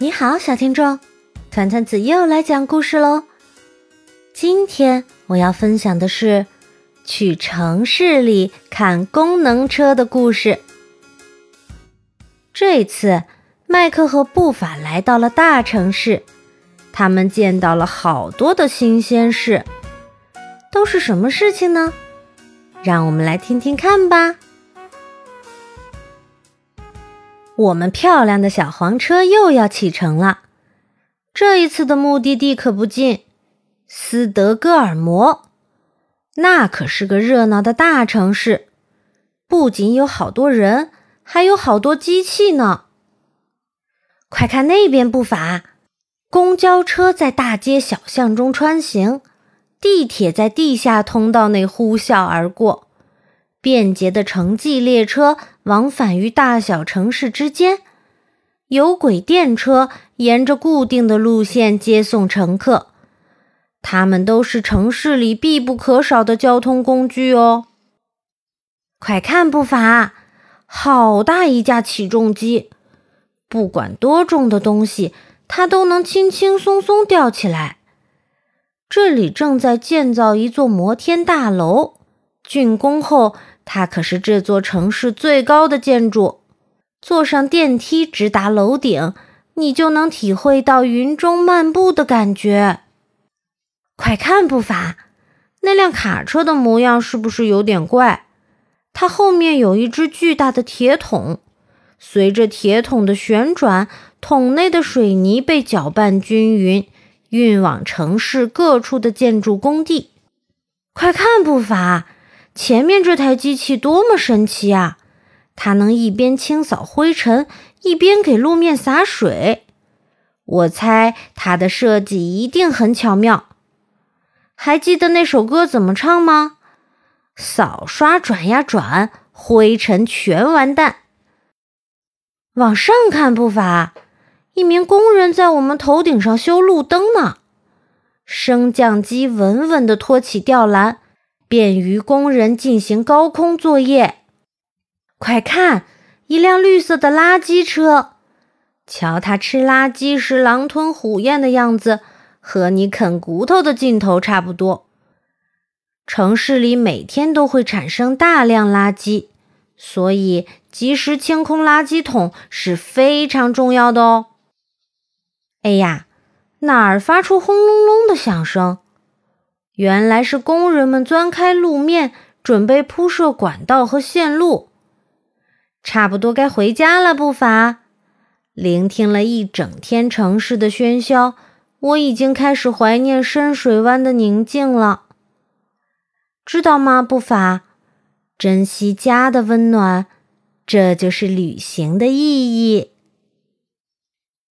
你好，小听众，团团子又来讲故事喽。今天我要分享的是去城市里看功能车的故事。这次，麦克和布法来到了大城市，他们见到了好多的新鲜事，都是什么事情呢？让我们来听听看吧。我们漂亮的小黄车又要启程了。这一次的目的地可不近，斯德哥尔摩，那可是个热闹的大城市，不仅有好多人，还有好多机器呢。快看那边，步伐，公交车在大街小巷中穿行，地铁在地下通道内呼啸而过。便捷的城际列车往返于大小城市之间，有轨电车沿着固定的路线接送乘客，它们都是城市里必不可少的交通工具哦。快看，不法，好大一架起重机，不管多重的东西，它都能轻轻松松吊起来。这里正在建造一座摩天大楼。竣工后，它可是这座城市最高的建筑。坐上电梯直达楼顶，你就能体会到云中漫步的感觉。快看，不法，那辆卡车的模样是不是有点怪？它后面有一只巨大的铁桶，随着铁桶的旋转，桶内的水泥被搅拌均匀，运往城市各处的建筑工地。快看，不法！前面这台机器多么神奇啊！它能一边清扫灰尘，一边给路面洒水。我猜它的设计一定很巧妙。还记得那首歌怎么唱吗？扫刷转呀转，灰尘全完蛋。往上看，不法，一名工人在我们头顶上修路灯呢。升降机稳稳地托起吊篮。便于工人进行高空作业。快看，一辆绿色的垃圾车，瞧它吃垃圾时狼吞虎咽的样子，和你啃骨头的劲头差不多。城市里每天都会产生大量垃圾，所以及时清空垃圾桶是非常重要的哦。哎呀，哪儿发出轰隆隆的响声？原来是工人们钻开路面，准备铺设管道和线路。差不多该回家了，不法。聆听了一整天城市的喧嚣，我已经开始怀念深水湾的宁静了。知道吗，不法？珍惜家的温暖，这就是旅行的意义。